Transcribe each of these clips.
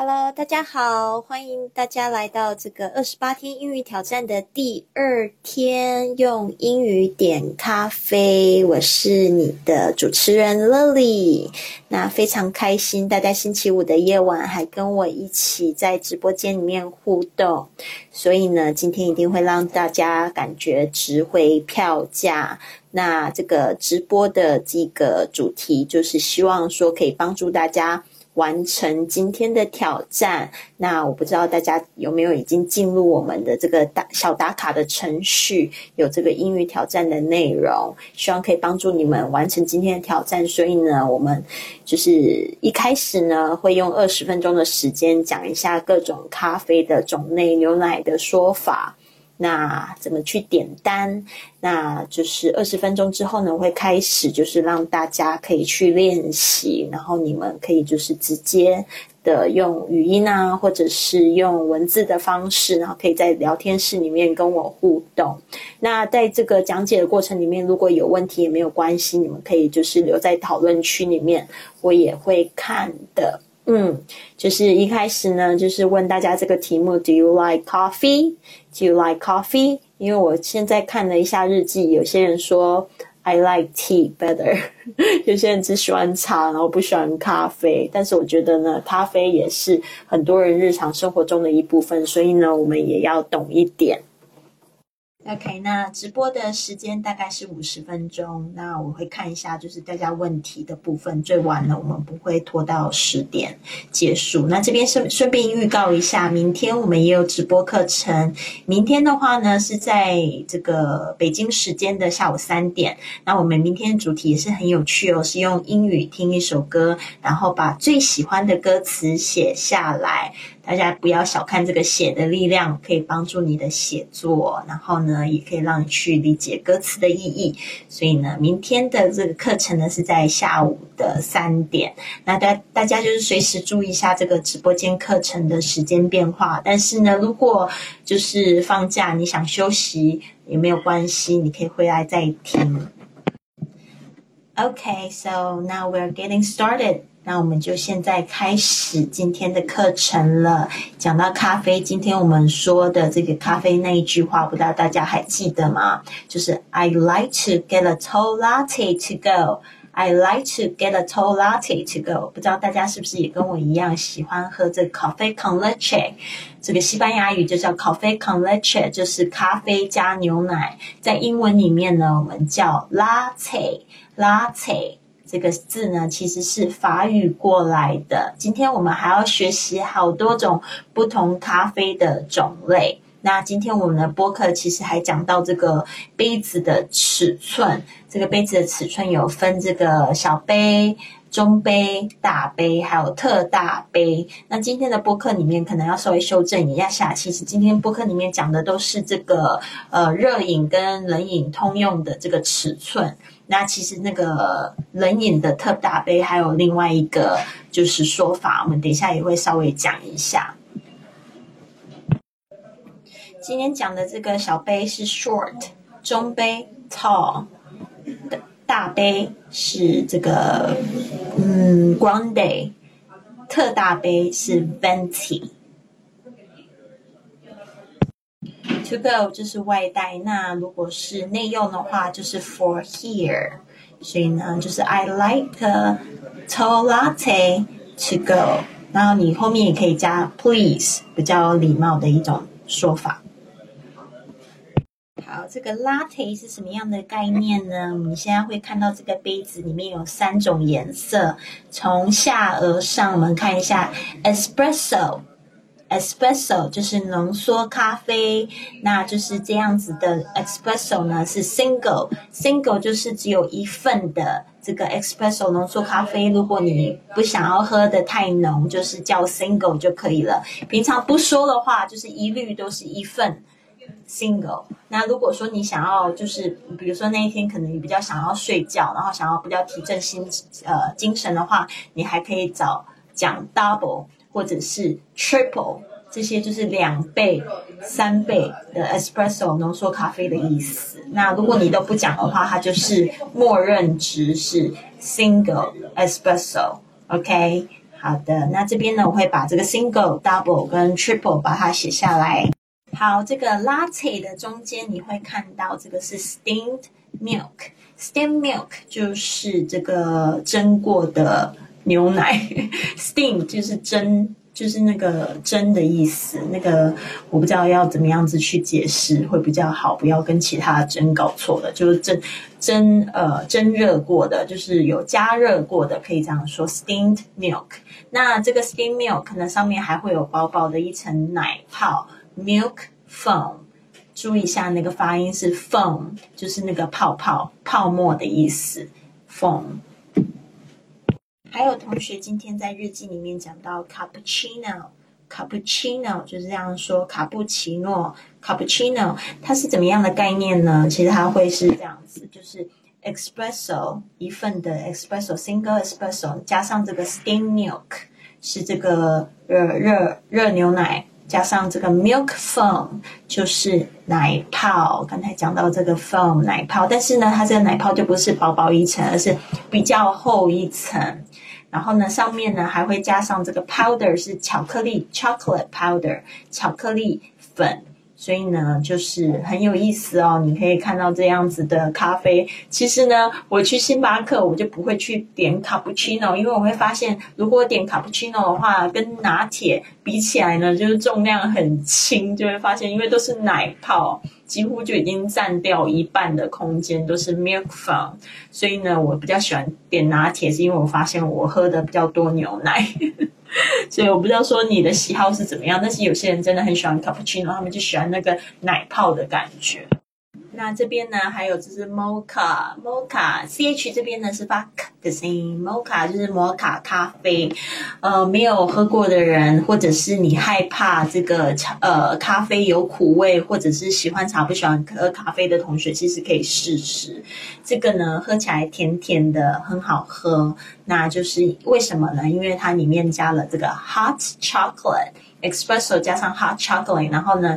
Hello，大家好，欢迎大家来到这个二十八天英语挑战的第二天，用英语点咖啡。我是你的主持人 Lily，那非常开心，大家星期五的夜晚还跟我一起在直播间里面互动，所以呢，今天一定会让大家感觉值回票价。那这个直播的这个主题就是希望说可以帮助大家。完成今天的挑战，那我不知道大家有没有已经进入我们的这个打小打卡的程序，有这个英语挑战的内容，希望可以帮助你们完成今天的挑战。所以呢，我们就是一开始呢，会用二十分钟的时间讲一下各种咖啡的种类、牛奶的说法。那怎么去点单？那就是二十分钟之后呢，会开始就是让大家可以去练习，然后你们可以就是直接的用语音啊，或者是用文字的方式，然后可以在聊天室里面跟我互动。那在这个讲解的过程里面，如果有问题也没有关系，你们可以就是留在讨论区里面，我也会看的。嗯，就是一开始呢，就是问大家这个题目：Do you like coffee? Do you like coffee? 因为我现在看了一下日记，有些人说 I like tea better，有些人只喜欢茶，然后不喜欢咖啡。但是我觉得呢，咖啡也是很多人日常生活中的一部分，所以呢，我们也要懂一点。OK，那直播的时间大概是五十分钟。那我会看一下，就是大家问题的部分，最晚了我们不会拖到十点结束。那这边顺顺便预告一下，明天我们也有直播课程。明天的话呢，是在这个北京时间的下午三点。那我们明天主题也是很有趣哦，是用英语听一首歌，然后把最喜欢的歌词写下来。大家不要小看这个写的力量，可以帮助你的写作，然后呢，也可以让你去理解歌词的意义。所以呢，明天的这个课程呢是在下午的三点。那大大家就是随时注意一下这个直播间课程的时间变化。但是呢，如果就是放假你想休息也没有关系，你可以回来再听。Okay, so now we're getting started. 那我们就现在开始今天的课程了。讲到咖啡，今天我们说的这个咖啡那一句话，不知道大家还记得吗？就是 I like to get a tall latte to go. I like to get a tall latte to go. 不知道大家是不是也跟我一样喜欢喝这 coffee con leche？这个西班牙语就叫 coffee con leche，就是咖啡加牛奶。在英文里面呢，我们叫 latte latte。这个字呢，其实是法语过来的。今天我们还要学习好多种不同咖啡的种类。那今天我们的播客其实还讲到这个杯子的尺寸。这个杯子的尺寸有分这个小杯、中杯、大杯，还有特大杯。那今天的播客里面可能要稍微修正一下，其实今天播客里面讲的都是这个呃热饮跟冷饮通用的这个尺寸。那其实那个冷饮的特大杯还有另外一个就是说法，我们等一下也会稍微讲一下。今天讲的这个小杯是 short，中杯 tall，的大杯是这个嗯 grande，特大杯是 venti。To go 就是外带，那如果是内用的话，就是 for here。所以呢，就是 I like a tall latte to go。然后你后面也可以加 please，比较礼貌的一种说法。好，这个 latte 是什么样的概念呢？我们现在会看到这个杯子里面有三种颜色，从下而上，我们看一下 espresso。Espresso 就是浓缩咖啡，那就是这样子的。Espresso 呢是 single，single 就是只有一份的这个 Espresso 浓缩咖啡。如果你不想要喝的太浓，就是叫 single 就可以了。平常不说的话，就是一律都是一份 single。那如果说你想要，就是比如说那一天可能你比较想要睡觉，然后想要比较提振心呃精神的话，你还可以找讲 double。或者是 triple，这些就是两倍、三倍的 espresso 浓缩咖啡的意思。那如果你都不讲的话，它就是默认值是 single espresso。OK，好的，那这边呢，我会把这个 single、double 跟 triple 把它写下来。好，这个 latte 的中间你会看到这个是 steamed milk，steamed milk 就是这个蒸过的牛奶，steam 就是蒸。就是那个蒸的意思，那个我不知道要怎么样子去解释会比较好，不要跟其他的蒸搞错了。就是蒸蒸呃蒸热过的，就是有加热过的，可以这样说，steamed milk。那这个 steamed milk 呢，上面还会有薄薄的一层奶泡，milk foam。注意一下那个发音是 foam，就是那个泡泡泡沫的意思，foam。还有同学今天在日记里面讲到 cappuccino，cappuccino 就是这样说，卡布奇诺卡布奇诺它是怎么样的概念呢？其实它会是这样子，就是 espresso 一份的 espresso single espresso 加上这个 steam milk 是这个热热热牛奶。加上这个 milk foam 就是奶泡，刚才讲到这个 foam 奶泡，但是呢，它这个奶泡就不是薄薄一层，而是比较厚一层。然后呢，上面呢还会加上这个 powder 是巧克力 chocolate powder 巧克力粉。所以呢，就是很有意思哦。你可以看到这样子的咖啡。其实呢，我去星巴克，我就不会去点卡布奇诺，因为我会发现，如果点卡布奇诺的话，跟拿铁比起来呢，就是重量很轻，就会发现，因为都是奶泡，几乎就已经占掉一半的空间，都是 milk foam。所以呢，我比较喜欢点拿铁，是因为我发现我喝的比较多牛奶。所以我不知道说你的喜好是怎么样，但是有些人真的很喜欢 cappuccino，他们就喜欢那个奶泡的感觉。那这边呢，还有就是 mocha，mocha，C H 这边呢是发 k 的声音，mocha 就是摩卡咖啡。呃，没有喝过的人，或者是你害怕这个茶呃咖啡有苦味，或者是喜欢茶不喜欢喝咖啡的同学，其实可以试试。这个呢，喝起来甜甜的，很好喝。那就是为什么呢？因为它里面加了这个 hot chocolate espresso，加上 hot chocolate，然后呢。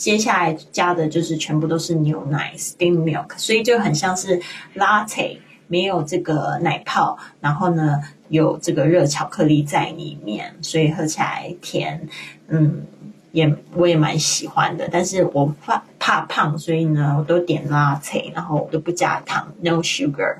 接下来加的就是全部都是牛奶 （steam milk），所以就很像是 latte，没有这个奶泡，然后呢有这个热巧克力在里面，所以喝起来甜，嗯，也我也蛮喜欢的。但是我怕怕胖，所以呢我都点 latte，然后我都不加糖，no sugar。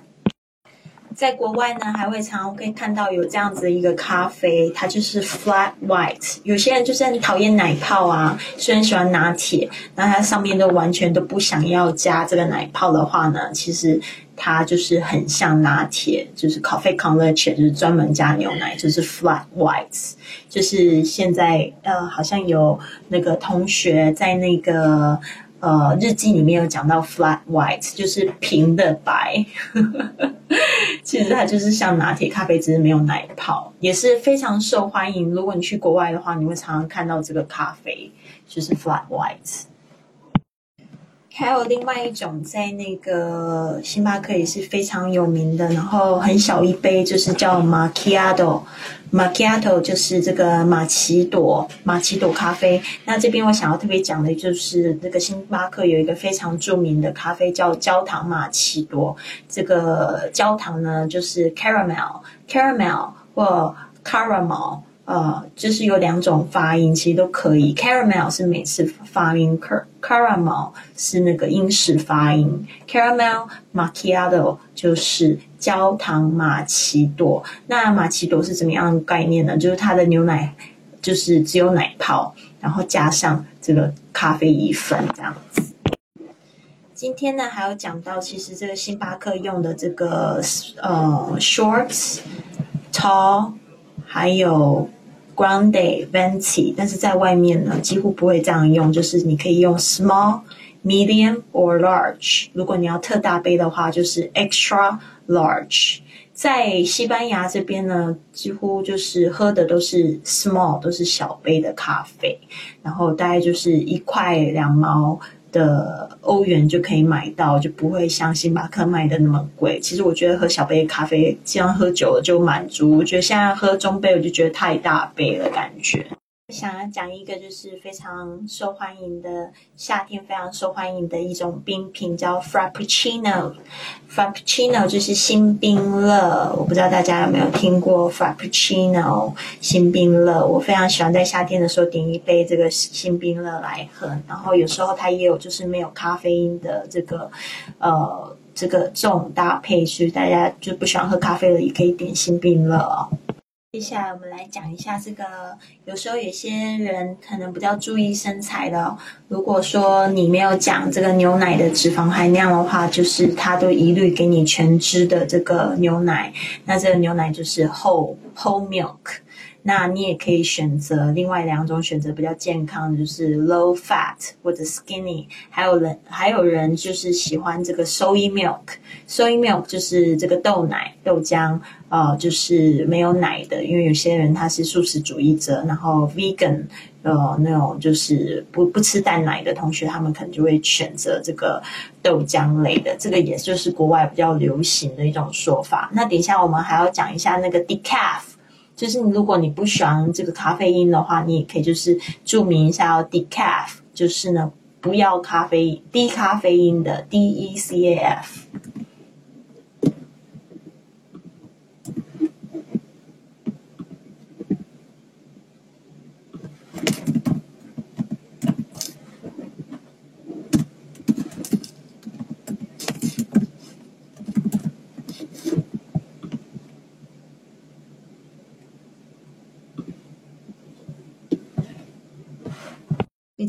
在国外呢，还会常可以看到有这样子一个咖啡，它就是 flat white。有些人就是很讨厌奶泡啊，虽然喜欢拿铁，那它上面都完全都不想要加这个奶泡的话呢，其实它就是很像拿铁，就是 coffee con leche，就是专门加牛奶，就是 flat white。就是现在呃，好像有那个同学在那个。呃，日记里面有讲到 flat white，就是平的白，其实它就是像拿铁咖啡，只是没有奶泡，也是非常受欢迎。如果你去国外的话，你会常常看到这个咖啡，就是 flat white。还有另外一种，在那个星巴克也是非常有名的，然后很小一杯，就是叫 macchiato。Macchiato 就是这个马奇朵，马奇朵咖啡。那这边我想要特别讲的就是，这个星巴克有一个非常著名的咖啡叫焦糖马奇朵。这个焦糖呢，就是 caramel，caramel 或 caramel。呃，就是有两种发音，其实都可以。Caramel 是美式发音，caramel 是那个英式发音。Caramel macchiato 就是焦糖玛奇朵。那玛奇朵是怎么样的概念呢？就是它的牛奶就是只有奶泡，然后加上这个咖啡一份这样子。今天呢，还有讲到，其实这个星巴克用的这个呃 shorts tall 还有。Grande venti，但是在外面呢，几乎不会这样用。就是你可以用 small、medium or large。如果你要特大杯的话，就是 extra large。在西班牙这边呢，几乎就是喝的都是 small，都是小杯的咖啡，然后大概就是一块两毛。的欧元就可以买到，就不会像星巴克卖的那么贵。其实我觉得喝小杯咖啡，这样喝久了就满足。我觉得现在喝中杯，我就觉得太大杯了，感觉。想要讲一个就是非常受欢迎的夏天非常受欢迎的一种冰品，叫 Frappuccino。Frappuccino 就是新冰乐，我不知道大家有没有听过 Frappuccino 新冰乐。我非常喜欢在夏天的时候点一杯这个新冰乐来喝，然后有时候它也有就是没有咖啡因的这个呃这个这种搭配，所以大家就不喜欢喝咖啡的也可以点新冰乐哦。接下来我们来讲一下这个，有时候有些人可能比较注意身材的，如果说你没有讲这个牛奶的脂肪含量的话，就是它都一律给你全脂的这个牛奶，那这个牛奶就是 whole whole milk。那你也可以选择另外两种选择比较健康的，就是 low fat 或者 skinny。还有人还有人就是喜欢这个 soy milk，soy milk 就是这个豆奶豆浆，呃，就是没有奶的。因为有些人他是素食主义者，然后 vegan，呃，那种就是不不吃蛋奶的同学，他们可能就会选择这个豆浆类的。这个也就是国外比较流行的一种说法。那等一下我们还要讲一下那个 decaf。就是你，如果你不喜欢这个咖啡因的话，你也可以就是注明一下哦，decaf，就是呢不要咖啡低咖啡因的，D E C A F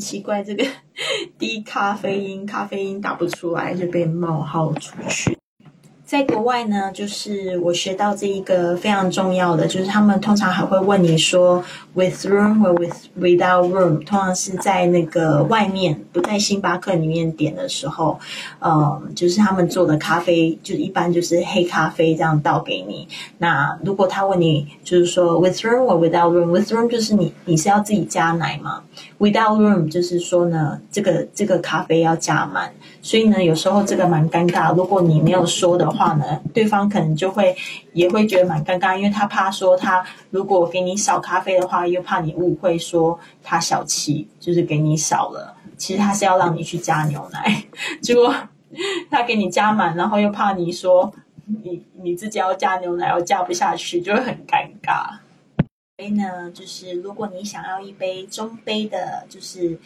奇怪，这个 低咖啡因，咖啡因打不出来就被冒号出去。在国外呢，就是我学到这一个非常重要的，就是他们通常还会问你说，with room 或 with without room，通常是在那个外面，不在星巴克里面点的时候，呃，就是他们做的咖啡，就一般就是黑咖啡这样倒给你。那如果他问你，就是说 with room or without room，with room 就是你你是要自己加奶吗？without room 就是说呢，这个这个咖啡要加满。所以呢，有时候这个蛮尴尬。如果你没有说的话呢，对方可能就会也会觉得蛮尴尬，因为他怕说他如果给你少咖啡的话，又怕你误会说他小气，就是给你少了。其实他是要让你去加牛奶，结果 他给你加满，然后又怕你说你你自己要加牛奶，又加不下去，就会很尴尬。呢，就是如果你想要一杯中杯的，就是。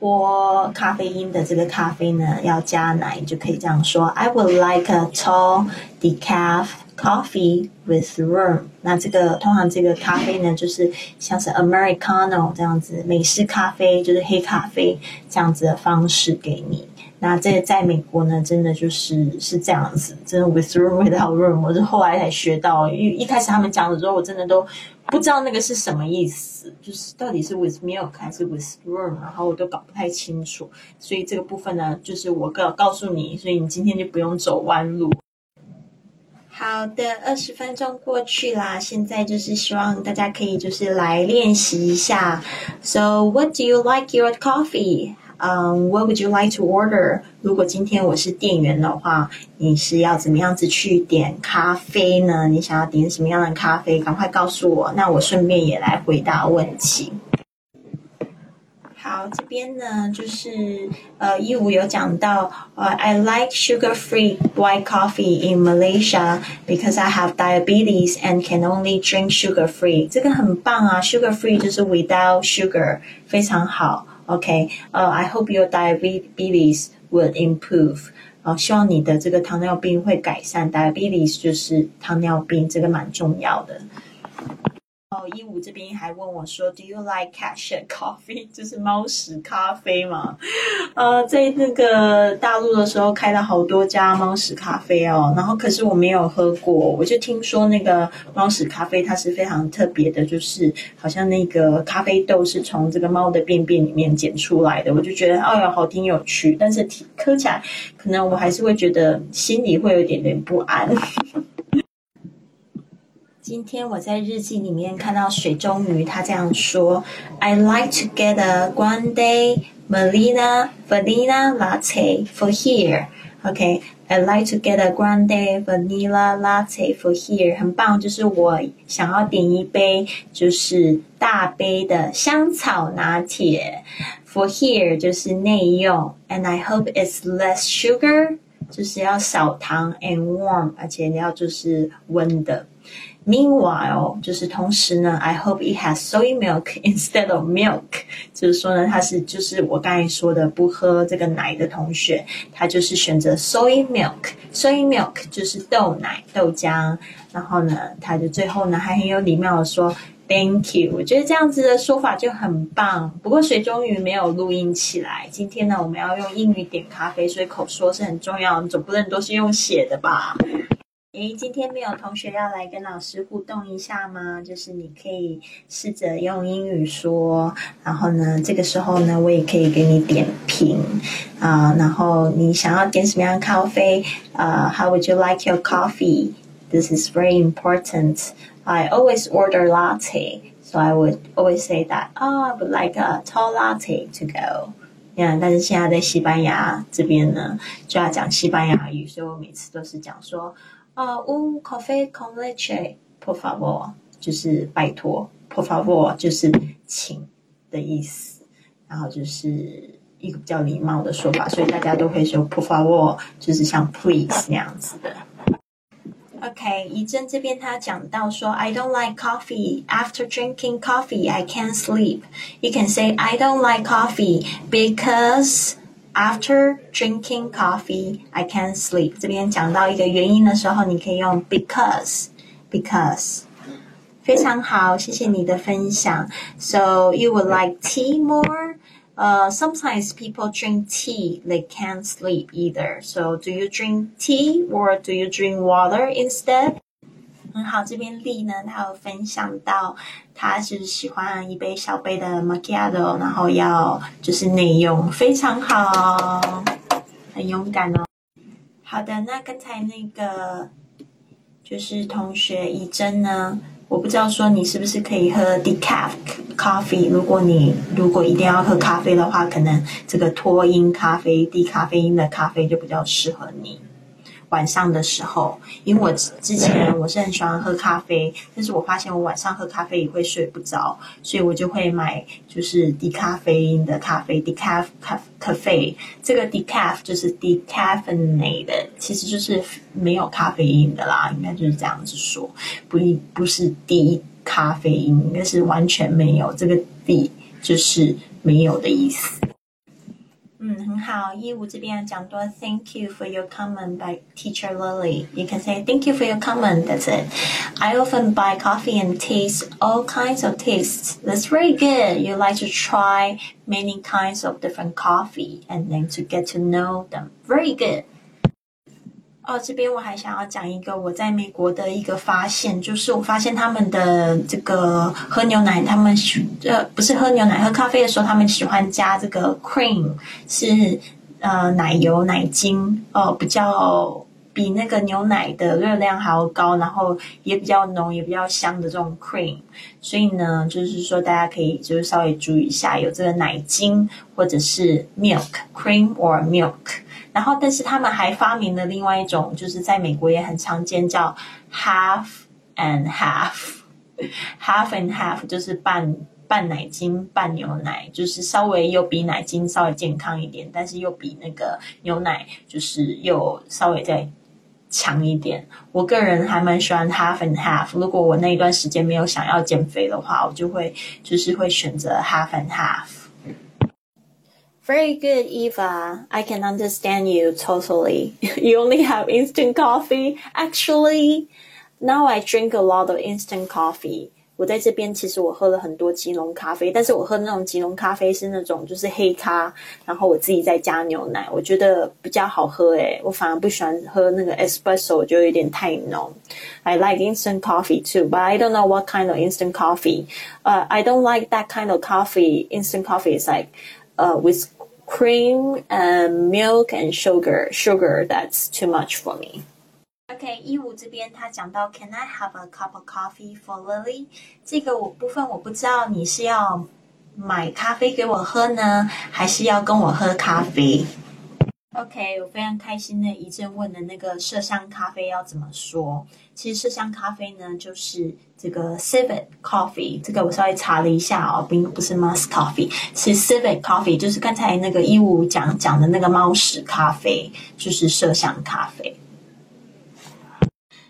脱咖啡因的这个咖啡呢，要加奶，就可以这样说：I would like a tall decaf coffee with room。那这个通常这个咖啡呢，就是像是 Americano 这样子，美式咖啡就是黑咖啡这样子的方式给你。那这在美国呢，真的就是是这样子，真的 with room without room。我是后来才学到，因为一开始他们讲的时候，我真的都。不知道那个是什么意思，就是到底是 with milk 还是 with room，然后我都搞不太清楚，所以这个部分呢，就是我告告诉你，所以你今天就不用走弯路。好的，二十分钟过去啦，现在就是希望大家可以就是来练习一下。So what do you like your coffee? 嗯，What would you like to order？如果今天我是店员的话，你是要怎么样子去点咖啡呢？你想要点什么样的咖啡？赶快告诉我，那我顺便也来回答问题。好，这边呢就是呃，一五有讲到呃，I like sugar-free white coffee in Malaysia because I have diabetes and can only drink sugar-free。这个很棒啊，sugar-free 就是 without sugar，非常好。 OK，呃，I hope your diabetes would improve。呃，希望你的这个糖尿病会改善。Diabetes 就是糖尿病，这个蛮重要的。哦，一五这边还问我说：“Do you like cat shit coffee？” 就是猫屎咖啡嘛？呃，在那个大陆的时候开了好多家猫屎咖啡哦，然后可是我没有喝过，我就听说那个猫屎咖啡它是非常特别的，就是好像那个咖啡豆是从这个猫的便便里面捡出来的，我就觉得哎呀，好挺有趣，但是喝起来可能我还是会觉得心里会有点点不安。今天我在日记里面看到水中鱼，他这样说：“I like to get a grande Melina vanilla latte for here.” OK， I'd like to get a grande vanilla latte for here。很棒，就是我想要点一杯就是大杯的香草拿铁。For here 就是内用，and I hope it's less sugar，就是要少糖，and warm，而且要就是温的。 Meanwhile，就是同时呢，I hope it has soy milk instead of milk。就是说呢，他是就是我刚才说的不喝这个奶的同学，他就是选择 soy milk。soy milk 就是豆奶、豆浆。然后呢，他就最后呢还很有礼貌的说 Thank you。我觉得这样子的说法就很棒。不过水终于没有录音起来。今天呢，我们要用英语点咖啡，所以口说是很重要，总不能都是用写的吧。诶，今天没有同学要来跟老师互动一下吗？就是你可以试着用英语说，然后呢，这个时候呢，我也可以给你点评啊。然后你想要点什么样的咖啡？呃，How would you like your coffee? This is very important. I always order latte, so I would always say that. Oh, I would like a tall latte to go. 嗯，但是现在在西班牙这边呢，就要讲西班牙语，所以我每次都是讲说。啊，un café con leche，por favor，就是拜托，por favor，就是请的意思，然后就是一个比较礼貌的说法，所以大家都会说 por favor，就是像 please 那样子的。OK，怡珍这边他讲到说，I don't like coffee. After drinking coffee, I can't sleep. You can say I don't like coffee because After drinking coffee, I can't sleep. 这边讲到一个原因的时候，你可以用 because because 非常好，谢谢你的分享。So you would like tea more? Uh, sometimes people drink tea, they can't sleep either. So do you drink tea or do you drink water instead? 很好，这边丽呢，她有分享到，她是喜欢一杯小杯的 macchiato，然后要就是内用，非常好，很勇敢哦。好的，那刚才那个就是同学怡珍呢，我不知道说你是不是可以喝 decaf coffee，如果你如果一定要喝咖啡的话，可能这个脱因咖啡、低咖啡因的咖啡就比较适合你。晚上的时候，因为我之前我是很喜欢喝咖啡，但是我发现我晚上喝咖啡也会睡不着，所以我就会买就是低咖啡因的咖啡，decaf 咖咖啡。这个 decaf 就是 decaffeinated，其实就是没有咖啡因的啦，应该就是这样子说，不一不是低咖啡因，应该是完全没有，这个低就是没有的意思。嗯，很好。业务这边讲多，Thank you for your comment by Teacher Lily. You can say Thank you for your comment. That's it. I often buy coffee and taste all kinds of tastes. That's very good. You like to try many kinds of different coffee and then to get to know them. Very good. 哦，这边我还想要讲一个我在美国的一个发现，就是我发现他们的这个喝牛奶，他们喜呃不是喝牛奶，喝咖啡的时候，他们喜欢加这个 cream，是呃奶油奶精哦，比较比那个牛奶的热量还要高，然后也比较浓，也比较香的这种 cream。所以呢，就是说大家可以就是稍微注意一下，有这个奶精或者是 milk cream or milk。然后，但是他们还发明了另外一种，就是在美国也很常见，叫 half and half，half and half 就是半半奶精半牛奶，就是稍微又比奶精稍微健康一点，但是又比那个牛奶就是又稍微再强一点。我个人还蛮喜欢 half and half。如果我那一段时间没有想要减肥的话，我就会就是会选择 half and half。Very good, Eva. I can understand you totally. You only have instant coffee. Actually, now I drink a lot of instant coffee. 我在这边其实我喝了很多即溶咖啡，但是我喝那种即溶咖啡是那种就是黑咖，然后我自己再加牛奶，我觉得比较好喝诶。我反而不喜欢喝那个 espresso，我觉得有点太浓。I like instant coffee too, but I don't know what kind of instant coffee. Uh, I don't like that kind of coffee. Instant coffee is like, uh, with cream and milk and sugar. Sugar, that's too much for me. OK，一五这边他讲到，Can I have a cup of coffee for Lily？这个我部分我不知道你是要买咖啡给我喝呢，还是要跟我喝咖啡 OK，我非常开心的一阵问的那个麝香咖啡要怎么说？其实麝香咖啡呢，就是这个 Civet Coffee，这个我稍微查了一下哦，并不是 Mus Coffee，是 Civet Coffee，就是刚才那个一五讲讲的那个猫屎咖啡，就是麝香咖啡。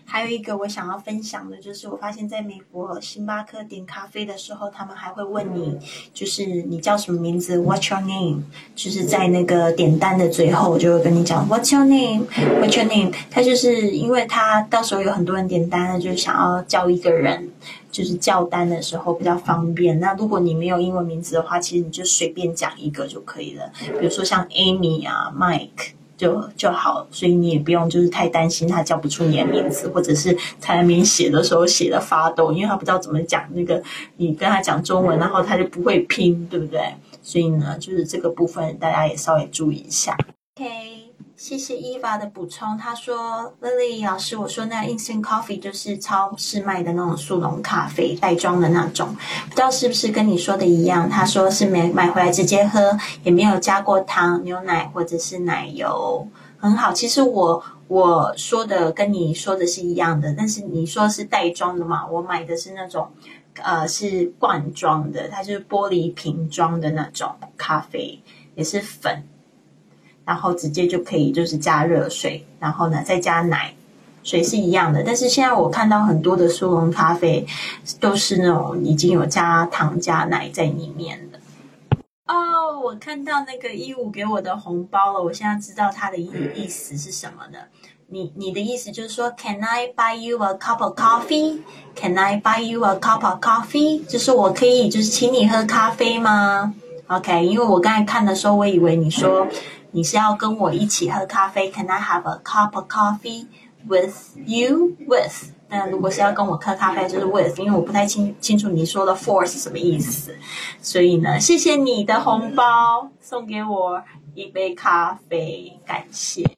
还有一个我想要分享的，就是我发现在美国星巴克点咖啡的时候，他们还会问你，就是你叫什么名字？What's your name？就是在那个点单的最后，就会跟你讲 What's your name？What's your name？他就是因为他到时候有很多人点单了，就是想要叫一个人，就是叫单的时候比较方便。那如果你没有英文名字的话，其实你就随便讲一个就可以了，比如说像 Amy 啊，Mike。就就好，所以你也不用就是太担心他叫不出你的名字，或者是在那边写的时候写的发抖，因为他不知道怎么讲那个，你跟他讲中文，然后他就不会拼，对不对？所以呢，就是这个部分大家也稍微注意一下。OK。谢谢伊娃的补充。他说：“Lily 老师，我说那 instant coffee 就是超市卖的那种速溶咖啡，袋装的那种，不知道是不是跟你说的一样？他说是买买回来直接喝，也没有加过糖、牛奶或者是奶油，很好。其实我我说的跟你说的是一样的，但是你说是袋装的嘛？我买的是那种，呃，是罐装的，它就是玻璃瓶装的那种咖啡，也是粉。”然后直接就可以就是加热水，然后呢再加奶，水是一样的。但是现在我看到很多的速溶咖啡都是那种已经有加糖加奶在里面的。哦，我看到那个一五给我的红包了，我现在知道它的意意思是什么呢？你你的意思就是说，Can I buy you a cup of coffee? Can I buy you a cup of coffee? 就是我可以就是请你喝咖啡吗？OK，因为我刚才看的时候，我以为你说。你是要跟我一起喝咖啡？Can I have a cup of coffee with you? With 那如果是要跟我喝咖啡，就是 with，因为我不太清清楚你说的 for 是什么意思。所以呢，谢谢你的红包，送给我一杯咖啡，感谢。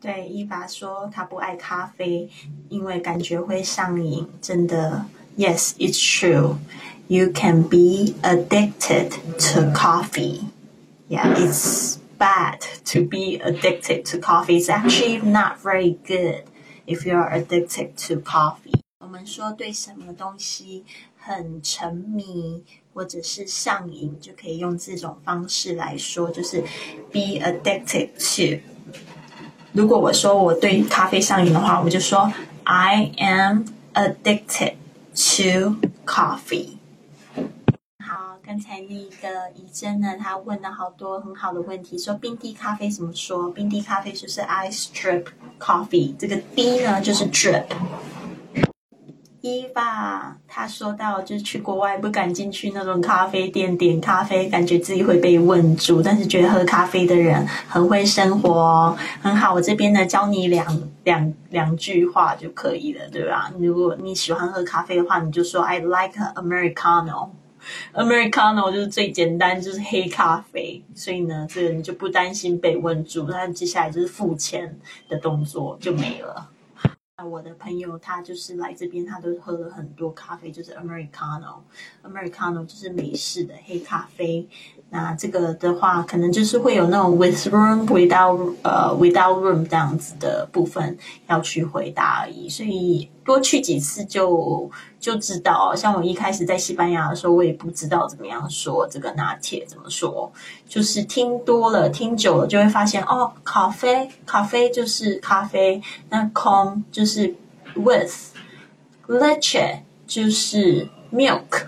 对，伊娃说他不爱咖啡，因为感觉会上瘾。真的，Yes, it's true. You can be addicted to coffee. Yeah, it's. bad to be addicted to coffee. It's actually not very good if you're addicted to coffee. 我们说对什么东西很沉迷或者是上瘾，就可以用这种方式来说，就是 be addicted to。如果我说我对咖啡上瘾的话，我就说 I am addicted to coffee。 刚才那个怡珍呢，她问了好多很好的问题，说冰滴咖啡怎么说？冰滴咖啡就是 ice drip coffee，这个滴呢就是 drip。伊娃她说到，就是去国外不敢进去那种咖啡店点咖啡，感觉自己会被问住，但是觉得喝咖啡的人很会生活，很好。我这边呢教你两两两句话就可以了，对吧？如果你喜欢喝咖啡的话，你就说 I like Americano。Americano 就是最简单，就是黑咖啡，所以呢，这个你就不担心被问住。那接下来就是付钱的动作就没了。我的朋友他就是来这边，他都喝了很多咖啡，就是 Americano，Americano 就是美式的黑咖啡。那这个的话，可能就是会有那种 with room without 呃 without room 这样子的部分要去回答而已，所以多去几次就就知道。像我一开始在西班牙的时候，我也不知道怎么样说这个拿铁怎么说，就是听多了听久了就会发现哦，咖啡咖啡就是咖啡，那 con 就是 with，leche 就是 milk。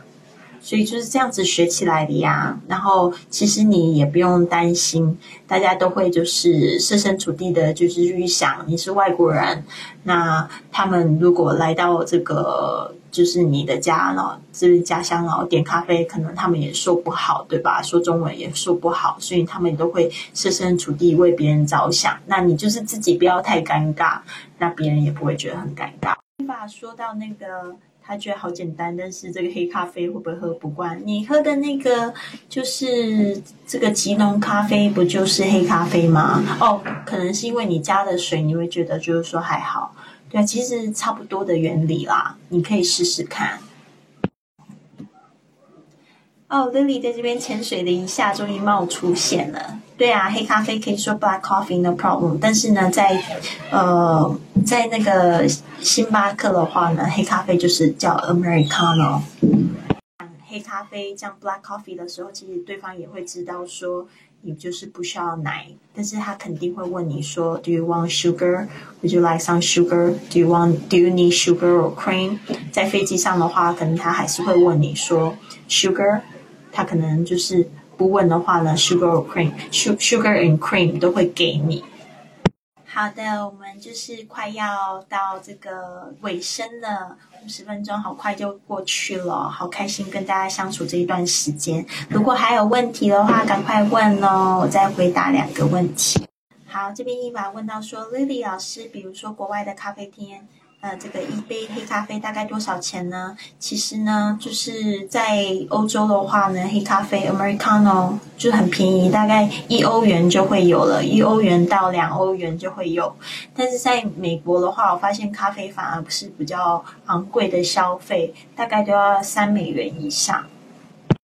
所以就是这样子学起来的呀。然后其实你也不用担心，大家都会就是设身处地的，就是预想你是外国人，那他们如果来到这个就是你的家呢，就是家乡然后点咖啡，可能他们也说不好，对吧？说中文也说不好，所以他们都会设身处地为别人着想。那你就是自己不要太尴尬，那别人也不会觉得很尴尬。把说到那个。他觉得好简单，但是这个黑咖啡会不会喝不惯？你喝的那个就是这个吉隆咖啡，不就是黑咖啡吗？哦，可能是因为你加的水，你会觉得就是说还好。对，其实差不多的原理啦，你可以试试看。哦，Lily 在这边潜水了一下，终于冒出现了。对啊，黑咖啡可以说 Black Coffee no problem，但是呢，在呃在那个星巴克的话呢，黑咖啡就是叫 Americano。黑咖啡这样 Black Coffee 的时候，其实对方也会知道说你就是不需要奶，但是他肯定会问你说 Do you want sugar? Would you like some sugar? Do you want Do you need sugar or cream? 在飞机上的话，可能他还是会问你说 sugar。他可能就是不问的话呢，sugar cream，sugar and cream 都会给你。好的，我们就是快要到这个尾声了，五十分钟好快就过去了，好开心跟大家相处这一段时间。如果还有问题的话，赶快问哦，我再回答两个问题。好，这边一把问到说，Lily 老师，比如说国外的咖啡厅。呃，这个一杯黑咖啡大概多少钱呢？其实呢，就是在欧洲的话呢，黑咖啡 Americano 就很便宜，大概一欧元就会有了，一欧元到两欧元就会有。但是在美国的话，我发现咖啡反而不是比较昂贵的消费，大概都要三美元以上。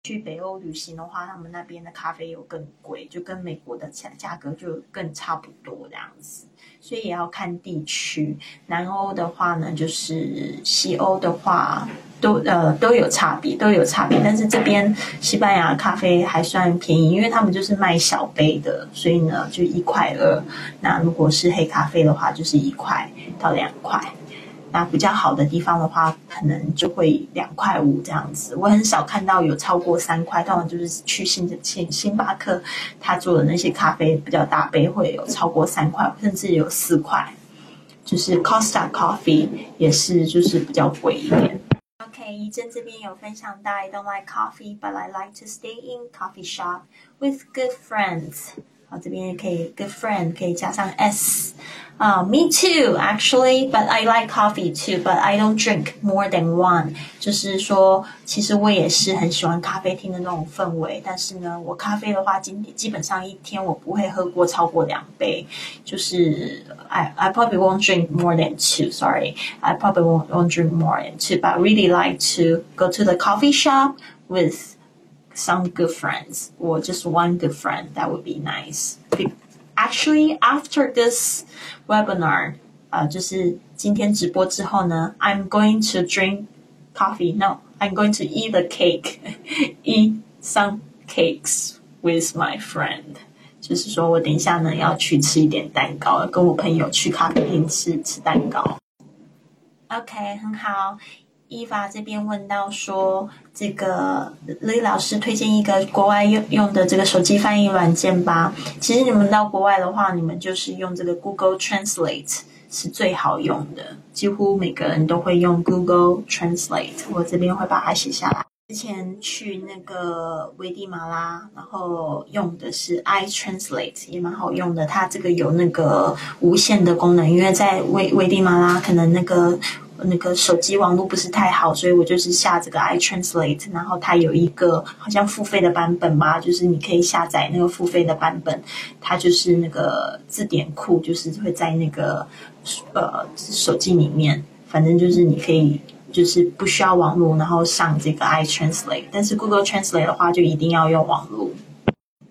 去北欧旅行的话，他们那边的咖啡又更贵，就跟美国的价价格就更差不多这样子。所以也要看地区，南欧的话呢，就是西欧的话，都呃都有差别，都有差别。但是这边西班牙咖啡还算便宜，因为他们就是卖小杯的，所以呢就一块二。那如果是黑咖啡的话，就是一块到两块。那比较好的地方的话，可能就会两块五这样子。我很少看到有超过三块，当然就是去星星星巴克，他做的那些咖啡比较大杯会有超过三块，甚至有四块。就是 Costa Coffee 也是就是比较贵一点。OK，一珍这边有分享到，I don't like coffee, but I like to stay in coffee shop with good friends。好，这边可以 good friend 可以加上 s。啊，Me too, actually, but I like coffee too, but I don't drink more than one。就是说，其实我也是很喜欢咖啡厅的那种氛围，但是呢，我咖啡的话，今基本上一天我不会喝过超过两杯。就是 I I probably won't drink more than two. Sorry, I probably won't won't drink more than two, but I really like to go to the coffee shop with some good friends or just one good friend. That would be nice actually after this webinar，呃，就是今天直播之后呢，I'm going to drink coffee. No, I'm going to eat a cake, eat some cakes with my friend. 就是说我等一下呢要去吃一点蛋糕，跟我朋友去咖啡厅吃吃蛋糕。OK，很好。 伊法这边问到说，这个李老师推荐一个国外用用的这个手机翻译软件吧。其实你们到国外的话，你们就是用这个 Google Translate 是最好用的，几乎每个人都会用 Google Translate。我这边会把它写下来。之前去那个危地马拉，然后用的是 iTranslate，也蛮好用的。它这个有那个无线的功能，因为在危危地马拉可能那个。那个手机网络不是太好，所以我就是下这个 iTranslate，然后它有一个好像付费的版本吧，就是你可以下载那个付费的版本，它就是那个字典库，就是会在那个呃手机里面，反正就是你可以就是不需要网络，然后上这个 iTranslate，但是 Google Translate 的话就一定要用网络。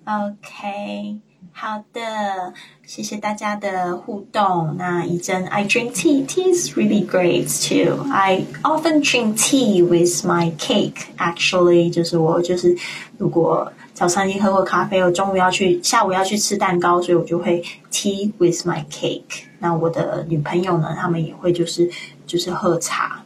OK。好的，谢谢大家的互动。那一真，I drink tea. Tea is really great too. I often drink tea with my cake. Actually，就是我就是如果早上已经喝过咖啡，我中午要去，下午要去吃蛋糕，所以我就会 tea with my cake。那我的女朋友呢，他们也会就是就是喝茶。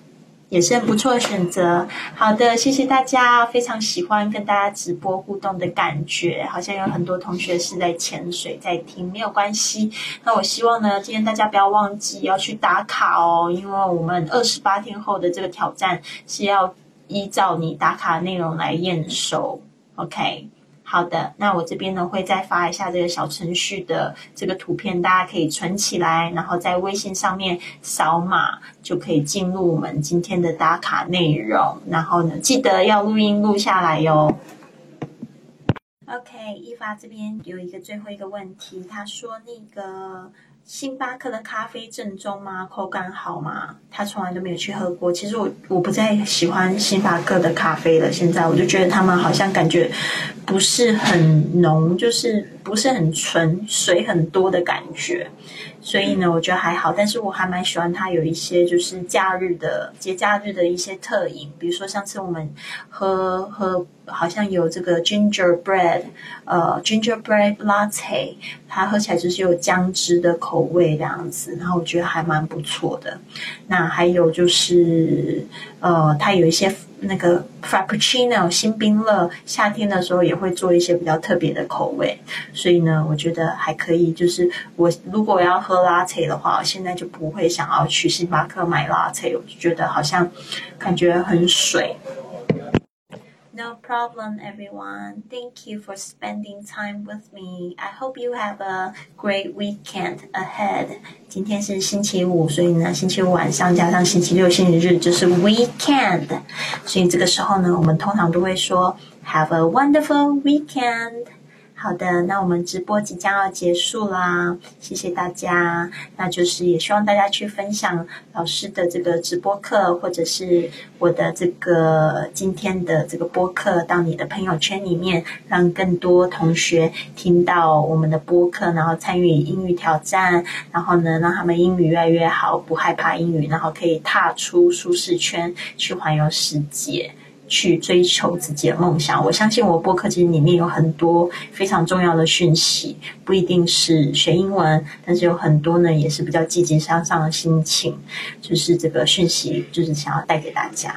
也是很不错的选择。好的，谢谢大家，非常喜欢跟大家直播互动的感觉。好像有很多同学是在潜水，在听，没有关系。那我希望呢，今天大家不要忘记要去打卡哦，因为我们二十八天后的这个挑战是要依照你打卡内容来验收。OK。好的，那我这边呢会再发一下这个小程序的这个图片，大家可以存起来，然后在微信上面扫码就可以进入我们今天的打卡内容。然后呢，记得要录音录下来哟。OK，一发这边有一个最后一个问题，他说那个星巴克的咖啡正宗吗？口感好吗？他从来都没有去喝过。其实我我不再喜欢星巴克的咖啡了。现在我就觉得他们好像感觉不是很浓，就是不是很纯，水很多的感觉。所以呢，我觉得还好。但是我还蛮喜欢它有一些就是假日的节假日的一些特饮，比如说上次我们喝喝。好像有这个 gingerbread，呃，gingerbread latte，它喝起来就是有姜汁的口味这样子，然后我觉得还蛮不错的。那还有就是，呃，它有一些那个 frappuccino 新冰乐，夏天的时候也会做一些比较特别的口味，所以呢，我觉得还可以。就是我如果要喝 latte 的话，我现在就不会想要去星巴克买 latte，我就觉得好像感觉很水。No problem, everyone. Thank you for spending time with me. I hope you have a great weekend ahead. 今天是星期五，所以呢，星期五晚上加上星期六、星期日就是 weekend。所以这个时候呢，我们通常都会说 Have a wonderful weekend. 好的，那我们直播即将要结束啦，谢谢大家。那就是也希望大家去分享老师的这个直播课，或者是我的这个今天的这个播客到你的朋友圈里面，让更多同学听到我们的播客，然后参与英语挑战，然后呢，让他们英语越来越好，不害怕英语，然后可以踏出舒适圈去环游世界。去追求自己的梦想，我相信我播客其实里面有很多非常重要的讯息，不一定是学英文，但是有很多呢也是比较积极向上的心情，就是这个讯息，就是想要带给大家。